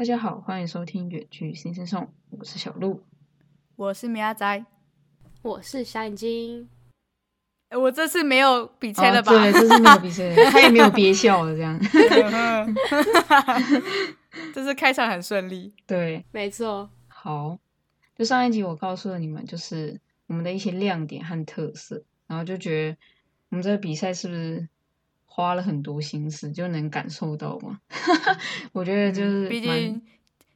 大家好，欢迎收听《远距新生颂》，我是小鹿。我是米阿仔，我是小眼睛。哎我这次没有比赛了吧？哦对，这次没有比赛，他也没有憋笑的这样。这次开场很顺利。对，没错，好，就上一集我告诉了你们，就是我们的一些亮点和特色，然后就觉得我们这个比赛是不是花了很多心思，就能感受到吗？我觉得就是毕竟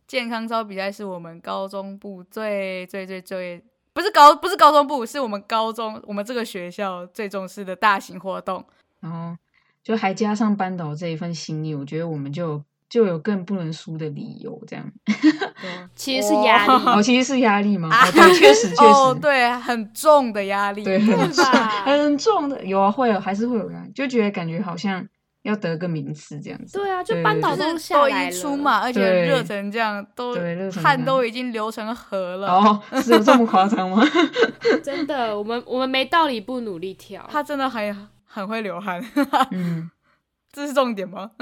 健康操比赛是我们高中部最最最最不是高不是高中部，是我们高中我们这个学校最重视的大型活动。然后就还加上班导这一份心意，我觉得我们就有就有更不能输的理由，这样。其实是压力，哦，其实是压力吗？哦，对，确实 确实，哦，对，很重的压力。对，很重吧很重的，有啊，会有，还是会有压力，就觉得感觉好像要得个名次这样子。对啊，就班导都下来了出嘛，而且对热成这样，都汗都已经流成河了。哦，是有这么夸张吗？真的，我们我们没道理不努力跳，他真的很很会流汗，嗯，这是重点吗？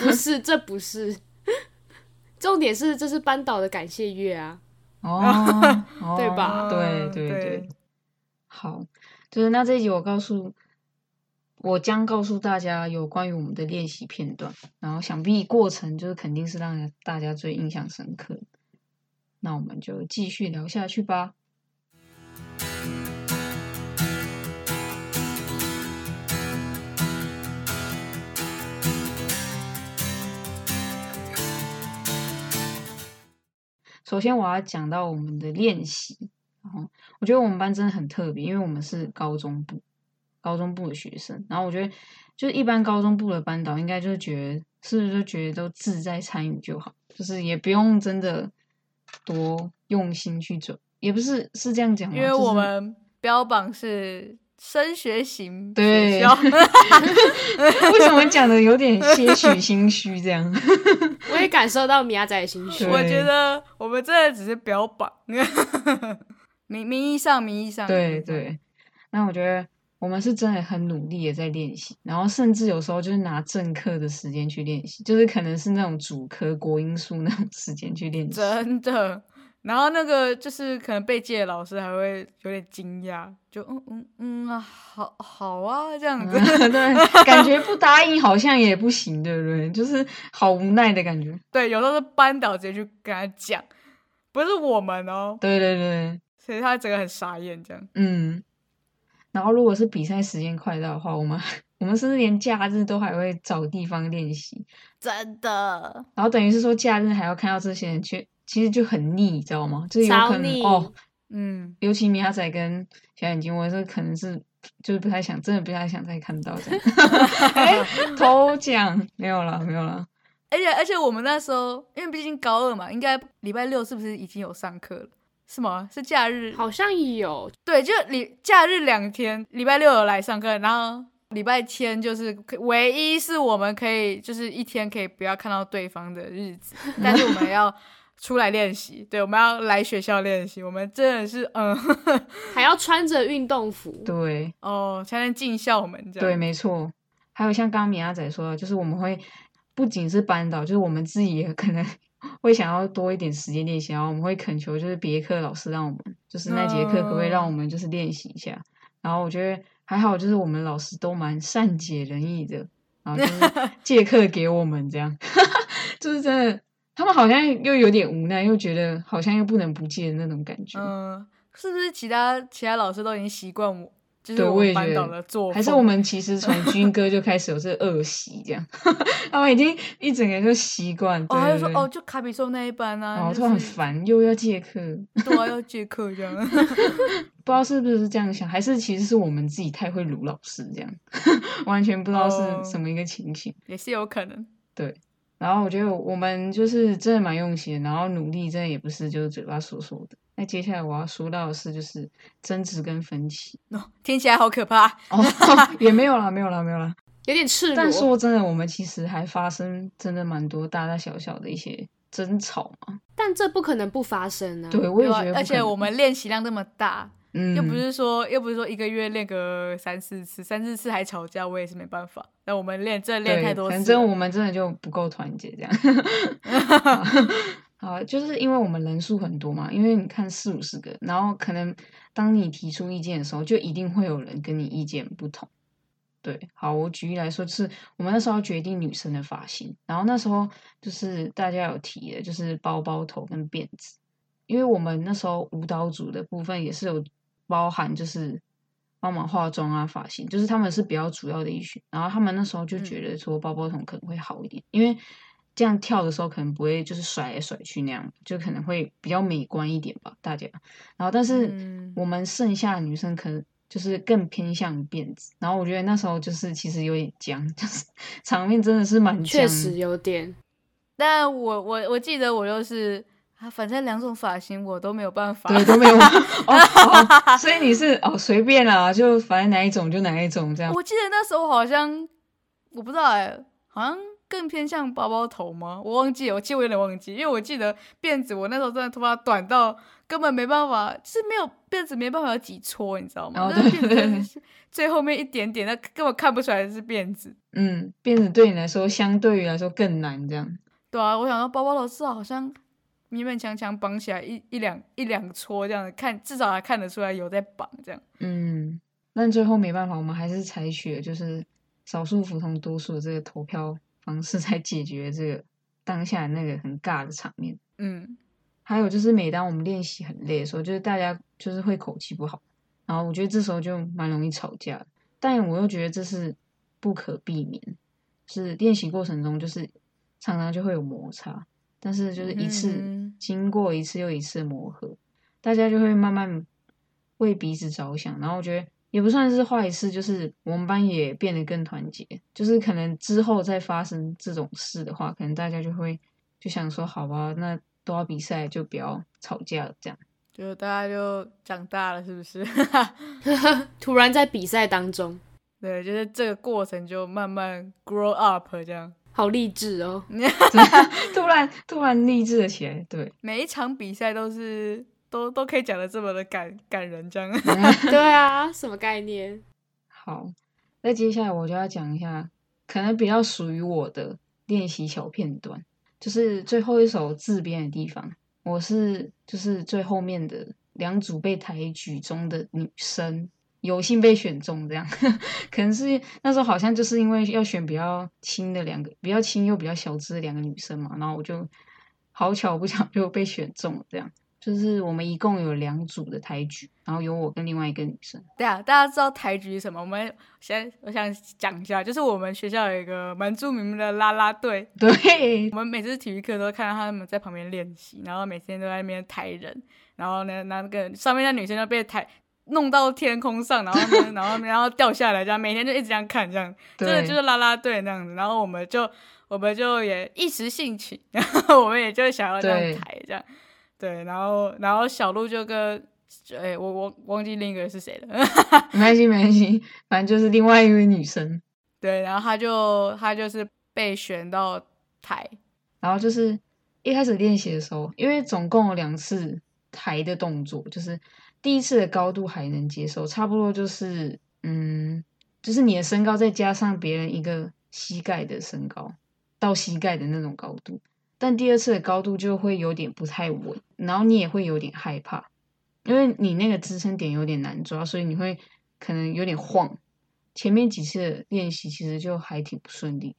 不是，这不是，重点是这是班导的感谢月啊，哦，哦对吧对嗯对对，好，就是那这一集我告诉，我将告诉大家有关于我们的练习片段，然后想必过程就是肯定是让大家最印象深刻的。那我们就继续聊下去吧。首先我要讲到我们的练习，然后我觉得我们班真的很特别，因为我们是高中部，高中部的学生。然后我觉得，就是一般高中部的班导应该就是觉得，是不是就觉得都自在参与就好，就是也不用真的多用心去准，也不是是这样讲，因为我们标榜是升学型对 为什么讲的有点些许心虚这样？我也感受到米亚仔的心虚。我觉得我们真的只是标榜，名名义上名义上，对名义上，对，那我觉得我们是真的很努力的在练习，然后甚至有时候就是拿正课的时间去练习，就是可能是那种主科国音数那种时间去练习。真的。然后那个就是可能被借的老师还会有点惊讶，就嗯嗯嗯啊，好好啊这样子。对，感觉不答应好像也不行，对不对？就是好无奈的感觉。对，有时候是班导直接去跟他讲，不是我们哦，对对对，所以他整个很傻眼这样。嗯。然后如果是比赛时间快到的话，我们我们甚至连假日都还会找地方练习，真的，然后等于是说假日还要看到这些人去，其实就很腻，你知道吗？就是有可能哦。嗯，尤其米亚仔跟小眼睛，我是可能是就是不太想，真的不太想再看到这样。哎，头奖没有了，没有了。而且而且我们那时候，因为毕竟高二嘛，应该礼拜六是不是已经有上课了？是吗？是假日？好像有，对，就礼假日两天，礼拜六有来上课，然后礼拜天就是可唯一是我们可以就是一天可以不要看到对方的日子，但是我们要出来练习，对，我们要来学校练习，我们真的是嗯 还要穿着运动服，对哦才能进校门这样。对，没错。还有像刚刚米亚仔说的，就是我们会不仅是班导，就是我们自己也可能会想要多一点时间练习，然后我们会恳求就是别课老师让我们，就是那节课可不可以让我们就是练习一下。然后我觉得还好，就是我们老师都蛮善解人意的，然后就是 借课给我们这样，就是真的，他们好像又有点无奈，又觉得好像又不能不借的那种感觉。嗯，是不是其他其他老师都已经习惯我，就是对我们班我也觉得？还是我们其实从军歌就开始有这个恶习，这样，他们已经一整个就习惯。哦，对对对他就说哦，就卡比兽那一班啊，然后突然很就是烦，又要借课，对啊，要借课这样。不知道是不是这样想，还是其实是我们自己太会撸老师这样，完全不知道哦是什么一个情形。也是有可能。然后我觉得我们就是真的蛮用心的，然后努力真的也不是就是嘴巴说说的。那接下来我要说到的是就是争执跟分歧哦，听起来好可怕。哦，也没有啦，没有啦，没有啦。有点赤裸但。说真的，我们其实还发生真的蛮多大大小小的一些争吵嘛。但这不可能不发生啊！对，我也觉得而且我们练习量那么大，嗯，又不是说又不是说一个月练个三四次，三四次还吵架，我也是没办法。那我们练真的练太多次，反正我们真的就不够团结这样。好，就是因为我们人数很多嘛，因为你看四五十个，然后可能当你提出意见的时候，就一定会有人跟你意见不同。对，好，我举例来说，就是我们那时候决定女生的发型，然后那时候就是大家有提的，就是包包头跟辫子，因为我们那时候舞蹈组的部分也是有包含，就是帮忙化妆啊、发型，就是他们是比较主要的一群，然后他们那时候就觉得说包包头可能会好一点，因为这样跳的时候可能不会就是甩来甩去那样，就可能会比较美观一点吧，大家。然后但是嗯我们剩下的女生可能就是更偏向于辫子，然后我觉得那时候就是其实有点僵，就是场面真的是蛮僵确实有点。但我我我记得我就是啊，反正两种发型我都没有办法。对，都没有 哦哦，所以你是哦随便啦，就反正哪一种就哪一种这样。我记得那时候好像我不知道哎、好像更偏向包包头吗？我忘记了，我其实我有点忘记，因为我记得辫子，我那时候真的头发短到根本没办法，就是没有辫子没办法有几撮，你知道吗？哦那个辫最后面一点点，那根本看不出来是辫子。嗯，辫子对你来说相对于来说更难这样。对啊，我想到包包头是好像勉勉强强绑起来一一两一两撮这样子，看至少还看得出来有在绑这样。嗯，但最后没办法，我们还是采取了就是少数服从多数的这个投票方式，才解决这个当下那个很尬的场面。嗯，还有就是，每当我们练习很累的时候，就是大家就是会口气不好，然后我觉得这时候就蛮容易吵架的。但我又觉得这是不可避免，是练习过程中就是常常就会有摩擦，但是就是一次、嗯经过一次又一次磨合，大家就会慢慢为彼此着想，然后我觉得也不算是坏事，就是我们班也变得更团结，就是可能之后再发生这种事的话，可能大家就会就想说，好吧，那都要比赛就不要吵架了，这样。就大家就长大了，是不是？突然在比赛当中，对，就是这个过程就慢慢 grow up 这样。好励志哦！突然突然励志了起来，对，每一场比赛都是都都可以讲的这么的感感人，这样。对啊，什么概念？好，那接下来我就要讲一下，可能比较属于我的练习小片段，就是最后一首自编的地方，我是就是最后面的两组被抬举中的女生，有幸被选中，这样 可能是那时候好像就是因为要选比较轻的两个，比较轻又比较小只的两个女生嘛，然后我就好巧不巧就被选中了，这样。就是我们一共有两组的抬举，然后有我跟另外一个女生。对啊，大家知道抬举是什么？我们先我想讲一下，就是我们学校有一个蛮著名的啦啦队，对，我们每次体育课都看到他们在旁边练习，然后每天都在那边抬人，然后呢，那个上面那女生就被抬弄到天空上，然后呢，然后然后掉下来，这样每天就一直这样看，这样真的就是啦啦队那样子。然后我们就我们就也一时兴起，然后我们也就想要这样抬这样，对，然后然后小鹿就跟。哎、我我忘记另一个是谁了。没关系，没关系，反正就是另外一位女生。对，然后她就她就是被选到台，然后就是一开始练习的时候，因为总共有两次抬的动作，就是第一次的高度还能接受，差不多就是嗯，就是你的身高再加上别人一个膝盖的身高到膝盖的那种高度，但第二次的高度就会有点不太稳，然后你也会有点害怕，因为你那个支撑点有点难抓，所以你会可能有点晃。前面几次的练习其实就还挺不顺利，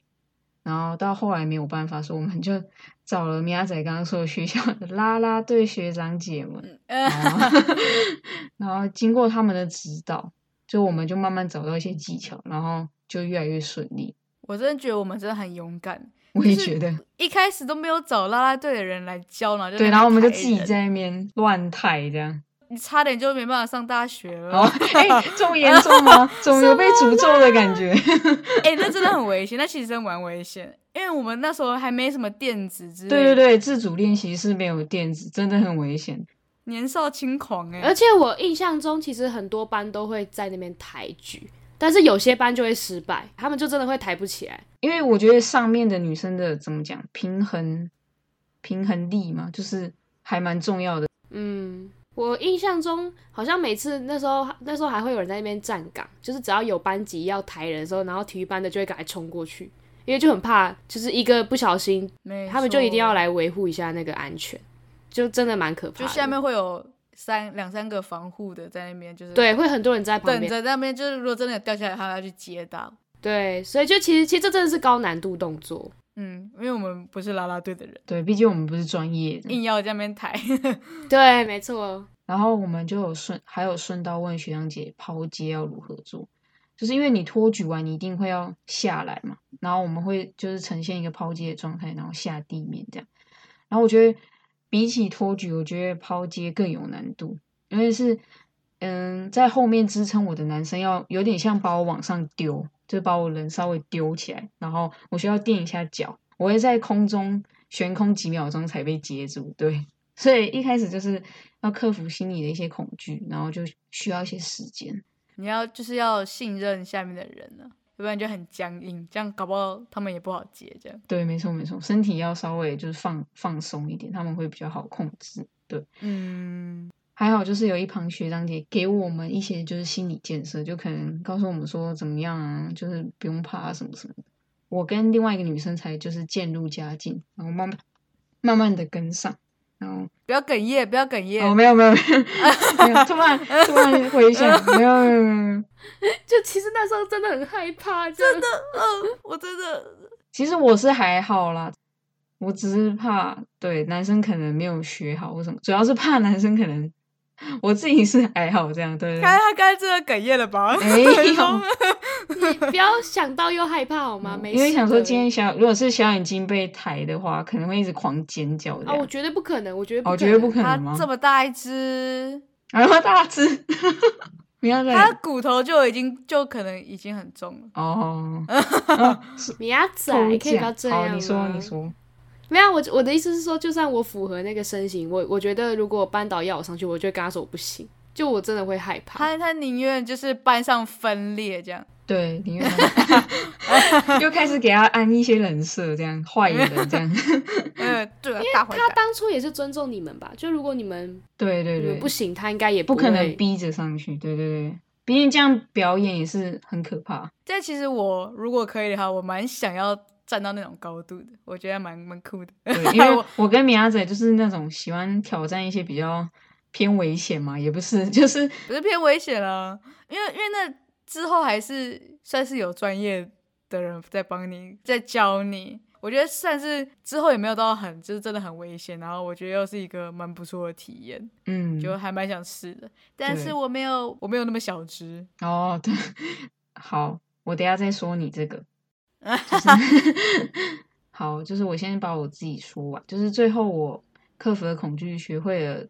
然后到后来没有办法，所以我们就找了米亚仔刚刚说的学校的啦啦队学长姐们，呃，然后 然后经过他们的指导，就我们就慢慢找到一些技巧，然后就越来越顺利。我真的觉得我们真的很勇敢，我也觉得，一开始都没有找啦啦队的人来教，然后就对，然后我们就，自己在那边乱抬这样。你差点就没办法上大学了。哎、这么严重吗？怎么有被诅咒的感觉？哎、那真的很危险，那其实真的蛮危险，因为我们那时候还没什么电子之类的，对对对，自主练习是没有电子，真的很危险。年少轻狂哎、而且我印象中，其实很多班都会在那边抬举，但是有些班就会失败，他们就真的会抬不起来。因为我觉得上面的女生的怎么讲平衡平衡力嘛，就是还蛮重要的。嗯，我印象中好像每次那时候那时候还会有人在那边站岗，就是只要有班级要抬人的时候，然后体育班的就会赶快冲过去，因为就很怕，就是一个不小心，他们就一定要来维护一下那个安全，就真的蛮可怕的。就下面会有三两三个防护的在那边，就是对，会很多人在旁边等边，着那边，就是如果真的掉下来，他们要去接到。对，所以就其实其实这真的是高难度动作。嗯，因为我们不是啦啦队的人，对，毕竟我们不是专业的。硬要在那边抬。对，没错。然后我们就有顺，还有顺道问学长姐抛接要如何做，就是因为你托举完，你一定会要下来嘛，然后我们会就是呈现一个抛接的状态，然后下地面这样。然后我觉得比起托举，我觉得抛接更有难度，因为是嗯，在后面支撑我的男生要有点像把我往上丢，就把我人稍微丢起来，然后我需要垫一下脚，我会在空中悬空几秒钟才被接住，对。所以一开始就是要克服心里的一些恐惧，然后就需要一些时间。你要就是要信任下面的人呢、要不然就很僵硬，这样搞不好他们也不好接。这样，对，没错没错，身体要稍微就是放放松一点，他们会比较好控制。对，嗯，还好就是有一旁学长姐给我们一些就是心理建设，就可能告诉我们说怎么样啊，就是不用怕啊什么什么的。我跟另外一个女生才就是渐入佳境，然后慢慢慢慢的跟上，然后不要哽咽，不要哽咽。哦没有没有没有没有，突然 突然回想，没有没有没有没有。就其实那时候真的很害怕，真的。嗯，我真的其实我是还好啦，我只是怕对男生可能没有学好或什么，主要是怕男生可能我自己是还好这样，对对看他刚才真的哽咽了吧？没有，你不要想到又害怕好吗？没事。因为想说今天小如果是小眼睛被抬的话，可能会一直狂尖叫的啊，我样。绝对不可能，我觉得不哦，可绝对不可能吗？这么大一只，然后大只，不要再他骨头就已经就可能已经很重了。哦，米亚仔偷可以不要这样好，你说你说，没有，我我的意思是说，就算我符合那个身形，我我觉得如果班导要我上去，我就会跟他说我不行，就我真的会害怕。他他宁愿就是班上分裂这样。对，宁愿 又开始给他安一些人设，这样坏人这样，嗯，对啊，大坏他蛋。当初也是尊重你们吧？就如果你们对对对，不行，他应该也不可能逼着上去，对对对，毕竟这样表演也是很可怕。但其实我如果可以的话，我蛮想要站到那种高度的，我觉得蛮蛮酷的。对，因为我跟米亚仔就是那种喜欢挑战一些比较偏危险嘛，也不是，就是不是偏危险了，因为因为那之后还是算是有专业的人在帮你，在教你。我觉得算是之后也没有到很，就是真的很危险，然后我觉得又是一个蛮不错的体验，嗯，就还蛮想试的。但是我没有，我没有那么小只。哦，对，好，我等一下再说你这个，就 是好，就是我先把我自己说完，就是最后我克服了恐惧，学会了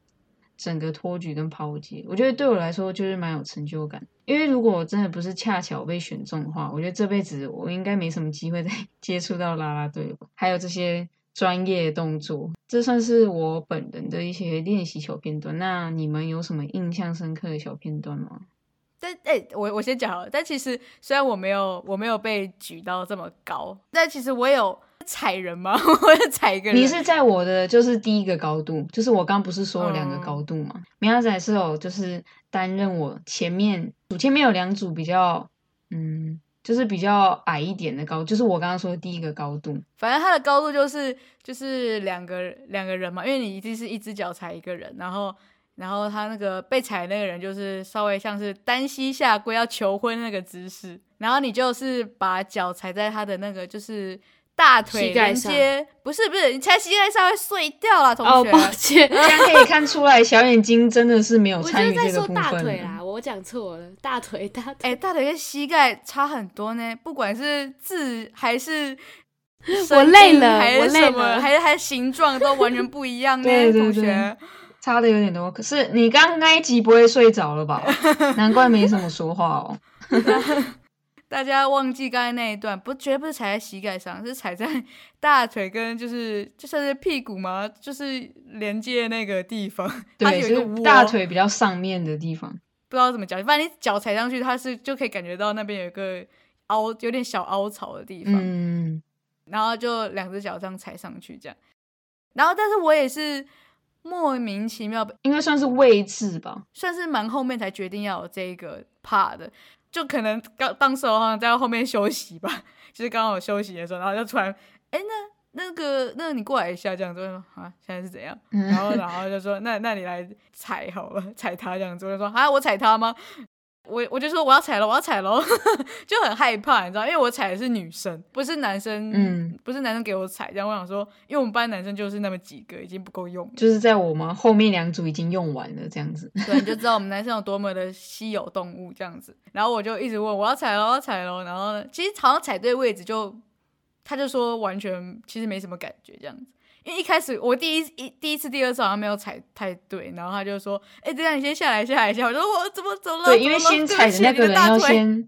整个托举跟抛接，我觉得对我来说就是蛮有成就感。因为如果我真的不是恰巧被选中的话，我觉得这辈子我应该没什么机会再 接触到啦啦队，还有这些专业动作，这算是我本人的一些练习小片段。那你们有什么印象深刻的小片段吗？但哎、我我先讲好了。但其实虽然我没有我没有被举到这么高，但其实我有踩人吗？我有踩一个人。你是在我的就是第一个高度，就是我刚不是说了两个嗯高度嘛？明亚仔是有就是担任我前面组前面有两组比较嗯，就是比较矮一点的高，就是我刚刚说的第一个高度。反正它的高度就是就是两个两个人嘛，因为你一定是一只脚踩一个人，然后然后他那个被踩的那个人就是稍微像是单膝下跪要求婚那个姿势，然后你就是把脚踩在他的那个就是大腿连接，不是不是，你踩膝盖上会碎掉了，同哦，学。抱歉，这样可以看出来，小眼睛真的是没有我就参是与这个部在说大。腿啦，我讲错了，大腿大腿。哎、大腿跟膝盖差很多呢，不管是字还是我累了还是什么，了还是还是形状都完全不一样呢，同学对。差的有点多，可是你刚刚那一集不会睡着了吧？难怪没什么说话哦。大家忘记刚才那一段，不绝对不是踩在膝盖上，是踩在大腿跟就是就算是屁股嘛，就是连接那个地方，它 对，有一个窝，大腿比较上面的地方。不知道怎么讲，反正你脚踩上去，它是就可以感觉到那边有一个凹，有点小凹槽的地方。嗯，然后就两只脚这样踩上去，这样。然后，但是我也是，莫名其妙，应该算是位置吧。算是蛮后面才决定要有这一个 part 的，就可能刚当时好像在后面休息吧，就是刚好休息的时候，然后就突然，哎，那那个，那你过来一下，这样子啊，现在是怎样？然后，然后就说，那那你来踩好了，踩他这样子，我就说，啊，我踩他吗？我我就说我要踩了，我要踩了，就很害怕，你知道，因为我踩的是女生，不是男生，嗯，不是男生给我踩，这样我想说，因为我们班男生就是那么几个，已经不够用，就是在我们后面两组已经用完了，这样子，对，你就知道我们男生有多么的稀有动物这样子。然后我就一直问我要踩了，我要踩了，然后其实好像踩对位置就，他就说完全其实没什么感觉这样子。因为一开始我第一一第一次第二次好像没有踩太对，然后他就说：“哎，这样你先下来下来一下。”我说：“我怎么走了？”对，因为先踩的那个人要先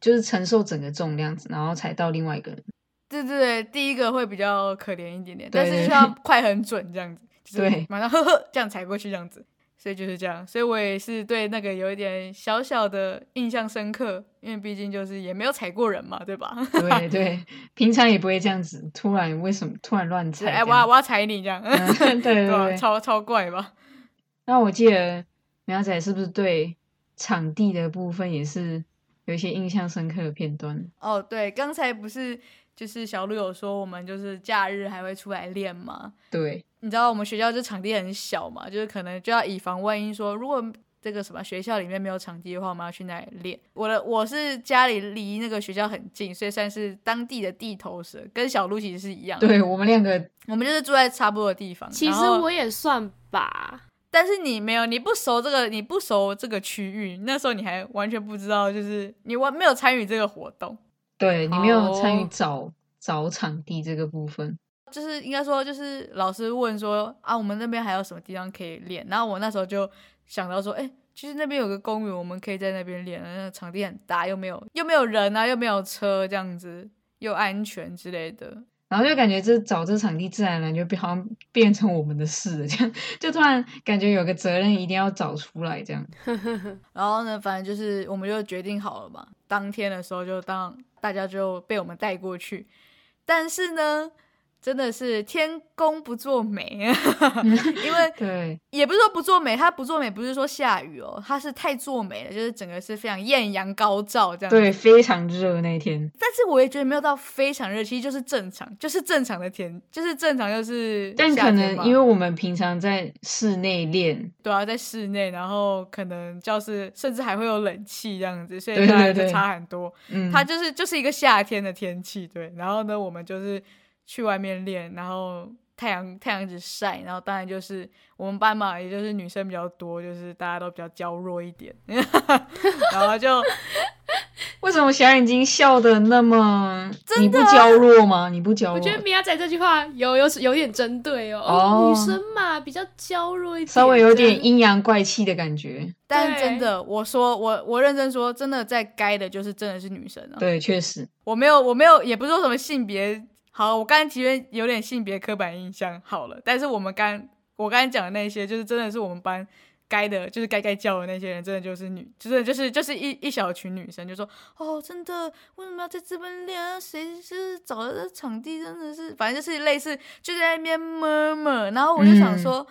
就是承受整个重量，然后踩到另外一个人。对对对，第一个会比较可怜一点点，但是需要快很准这样子，对，马上呵呵这样踩过去这样子。所以就是这样，所以我也是对那个有一点小小的印象深刻，因为毕竟就是也没有踩过人嘛，对吧？对 对，平常也不会这样子，突然为什么突然乱踩？哎，我要我要踩你这样，对 对，超超怪吧？那我记得苗仔是不是对场地的部分也是有一些印象深刻的片段？哦，对，刚才不是。就是小鹿有说，我们就是假日还会出来练吗。对，你知道我们学校这场地很小嘛，就是可能就要以防万一，说如果这个什么学校里面没有场地的话，我们要去那里练。我的我是家里离那个学校很近，所以算是当地的地头蛇，跟小鹿其实是一样。对我们两个，我们就是住在差不多的地方。其实我也算吧，但是你没有，你不熟这个，你不熟这个区域，那时候你还完全不知道，就是你完没有参与这个活动。对你没有参与找找场地这个部分，就是应该说，就是老师问说啊，我们那边还有什么地方可以练？然后我那时候就想到说，哎，其实那边有个公园，我们可以在那边练，那场地很大，又没有又没有人啊，又没有车，这样子又安全之类的。然后就感觉这找这场地，自然而然就变好像变成我们的事了，这样 就突然感觉有个责任一定要找出来这样。然后呢，反正就是我们就决定好了嘛，当天的时候就当大家就被我们带过去，但是呢。真的是天公不作美，因为 对，也不是说不作美，它不作美不是说下雨哦，它是太作美了，就是整个是非常艳阳高照这样。对，非常热那天。但是我也觉得没有到非常热，其实就是正常，就是正常的天，就是正常就是。但可能因为我们平常在室内练，对啊，在室内，然后可能教室甚至还会有冷气这样子，所以当然就差很多。嗯，它就是就是一个夏天的天气，对。然后呢，我们就是。去外面练，然后太阳太阳一直晒，然后当然就是我们班嘛，也就是女生比较多，就是大家都比较娇弱一点，然后就 为什么小眼睛笑的那么？你不娇弱吗？你不娇弱？我觉得米娅仔这句话有有有点针对哦，哦女生嘛比较娇弱一点，稍微有点阴阳怪气的感觉。但真的，我说我我认真说，真的在该的就是真的是女生啊。对，确实，我没有我没有，也不是说什么性别。好，我刚才其实有点性别刻板印象，好了，但是我们刚我刚才讲的那些，就是真的是我们班该的，就是该该叫的那些人，真的就是女，真的就是就是一一小群女生，就说哦，真的为什么要在这边练啊？谁是找的场地？真的是，反正就是类似就在那边摸摸，然后我就想说，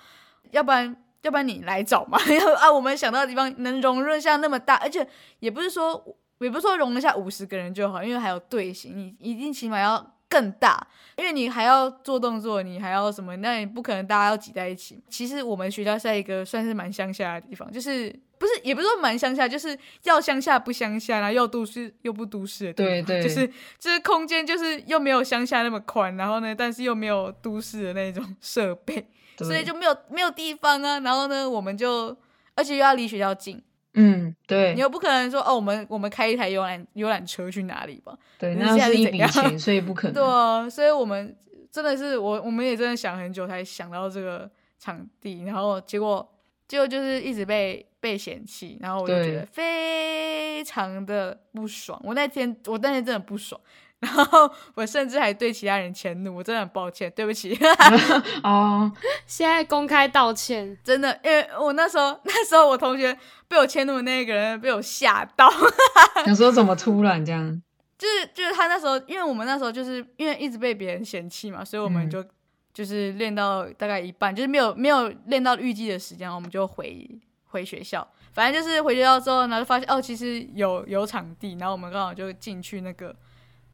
要不然要不然你来找嘛，要啊，我们想到的地方能容忍下那么大，而且也不是说也不是说容得下五十个人就好，因为还有队形，你一定起码要。更大，因为你还要做动作，你还要什么？那也不可能大家要挤在一起。其实我们学校是在一个算是蛮乡下的地方，就是不是也不是说蛮乡下，就是要乡下不乡下，然后又都市又不都市的地方。对对，就是就是空间就是又没有乡下那么宽，然后呢，但是又没有都市的那种设备，所以就没有没有地方啊。然后呢，我们就而且又要离学校近。嗯，对，你又不可能说哦，我们我们开一台游览游览车去哪里吧？对，那是一笔钱，所以不 可能。对啊，所以我们真的是我，我们也真的想很久才想到这个场地，然后结果结果就是一直被被嫌弃，然后我就觉得非常的不爽。我那天我那天真的不爽。然后 我甚至还对其他人迁怒，我真的很抱歉，对不起。哦，现在公开道歉，真的，因为我那时候 那时候我同学被我迁怒的那个人被我吓到，想说怎么突然这样？就是就是他那时候，因为我们那时候就是因为一直被别人嫌弃嘛，所以我们就就是练到大概一半，就是没有没有练到预计的时间，我们就回回学校。反正就是回学校之后，然后就发现哦，其实有有场地，然后我们刚好就进去那个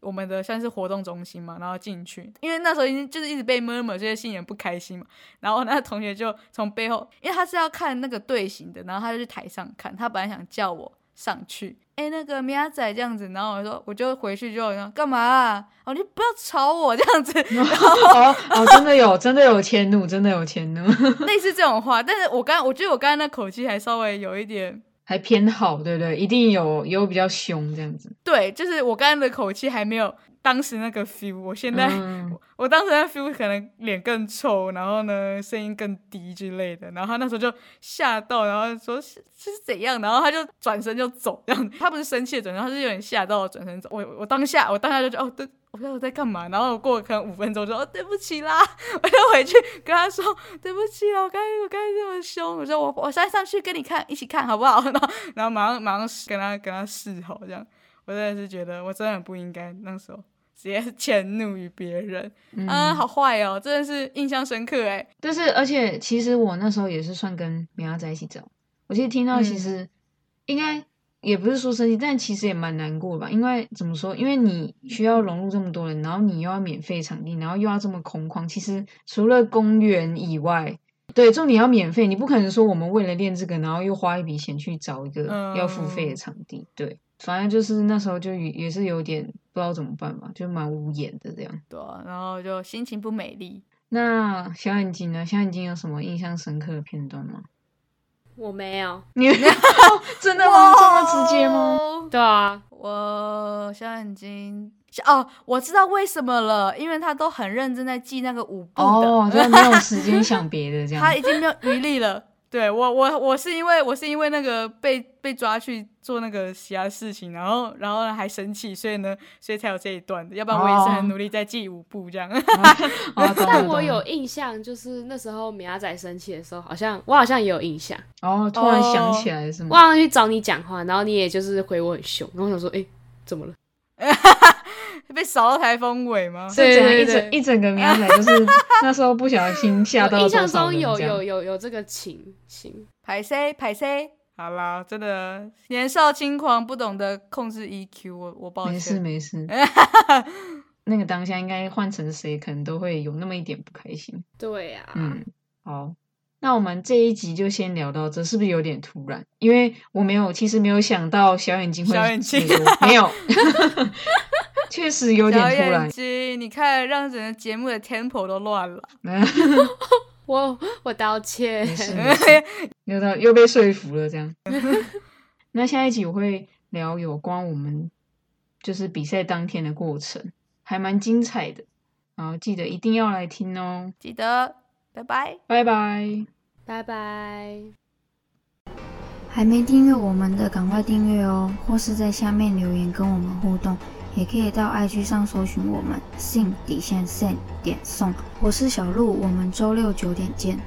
我们的算是活动中心嘛，然后进去，因为那时候已经就是一直被 murmur，所以心里很不开心嘛。然后那个同学就从背后，因为他是要看那个队形的，然后他就去台上看，他本来想叫我上去，哎，那个米亚仔这样子，然后我说我就回去就说干嘛啊？哦，你不要吵我这样子，哦哦，真的有，真的有迁怒，真的有迁怒，类似这种话。但是我刚我觉得我刚才那口气还稍微有一点。还偏好，对不对？一定有有比较凶这样子。对，就是我刚刚的口气还没有当时那个 feel。我现在，我当时那 feel 可能脸更臭，然后呢声音更低之类的。然后他那时候就吓到，然后说是是怎样，然后他就转身就走，这样。他不是生气的转身，他是有点吓到转身走。我我当下我当下就觉得哦对。我不知道我在干嘛？然后过可能五分钟，就说对不起啦，我就回去跟他说对不起啊，我刚才我刚才这么凶，我说我我再上去跟你看一起看好不好？然后然后马上马上跟他跟他示好，这样我真的是觉得我真的很不应该那时候直接 迁怒于别人，嗯，好坏哦，真的是印象深刻哎。但是而且其实我那时候也是算跟苗苗在一起走，我其实听到其实应该。也不是说生气，但其实也蛮难过吧。因为怎么说？因为你需要融入这么多人，然后你又要免费场地，然后又要这么空旷。其实除了公园以外，对，重点要免费。你不可能说我们为了练这个，然后又花一笔钱去找一个要付费的场地。对，反正就是那时候就也也是有点不知道怎么办吧，就蛮无言的这样。对，然后就心情不美丽。那小眼睛呢？小眼睛有什么印象深刻的片段吗？我没有，你真的吗？这么直接吗？对啊，我小眼睛哦，我知道为什么了，因为他都很认真在记那个舞步的，哦，就没有时间想别的，这样 他已经没有余力了。对我，我我是因为我是因为那个被被抓去做那个其他事情，然后然后呢还生气，所以呢，所以才有这一段的。要不然我也是很努力在记舞步这样。但我有印象，就是那时候米亚仔生气的时候，好像我好像也有印象。哦，突然想起来是吗？我好像去找你讲话，然后你也就是回我很凶，然后我想说，哎，怎么了？被扫到台风尾吗？对对对，一整一整个明仔 就是那时候不小心吓到。印象中有有有有这个情形排 C 排 C，好啦，真的年少轻狂，不懂得控制 EQ，我我抱歉。没事没事。那个当下应该换成谁，可能都会有那么一点不开心。对呀。嗯，好，那我们这一集就先聊到这，是不是有点突然？因为我没有，其实没有想到小眼睛会小眼睛没有。确实有点突然，你看让整个节目的 tempo 都乱了。我我道歉，又 到又被说服了这样。那下一集我会聊有关我们就是比赛当天的过程，还蛮精彩的。然后记得一定要来听哦，记得，拜拜，拜拜，拜拜。还没订阅我们的，赶快订阅哦，或是在下面留言跟我们互动。也可以到 IG 上搜寻我们，sin 底线 sin 点送，我是小鹿，我们周六九点见。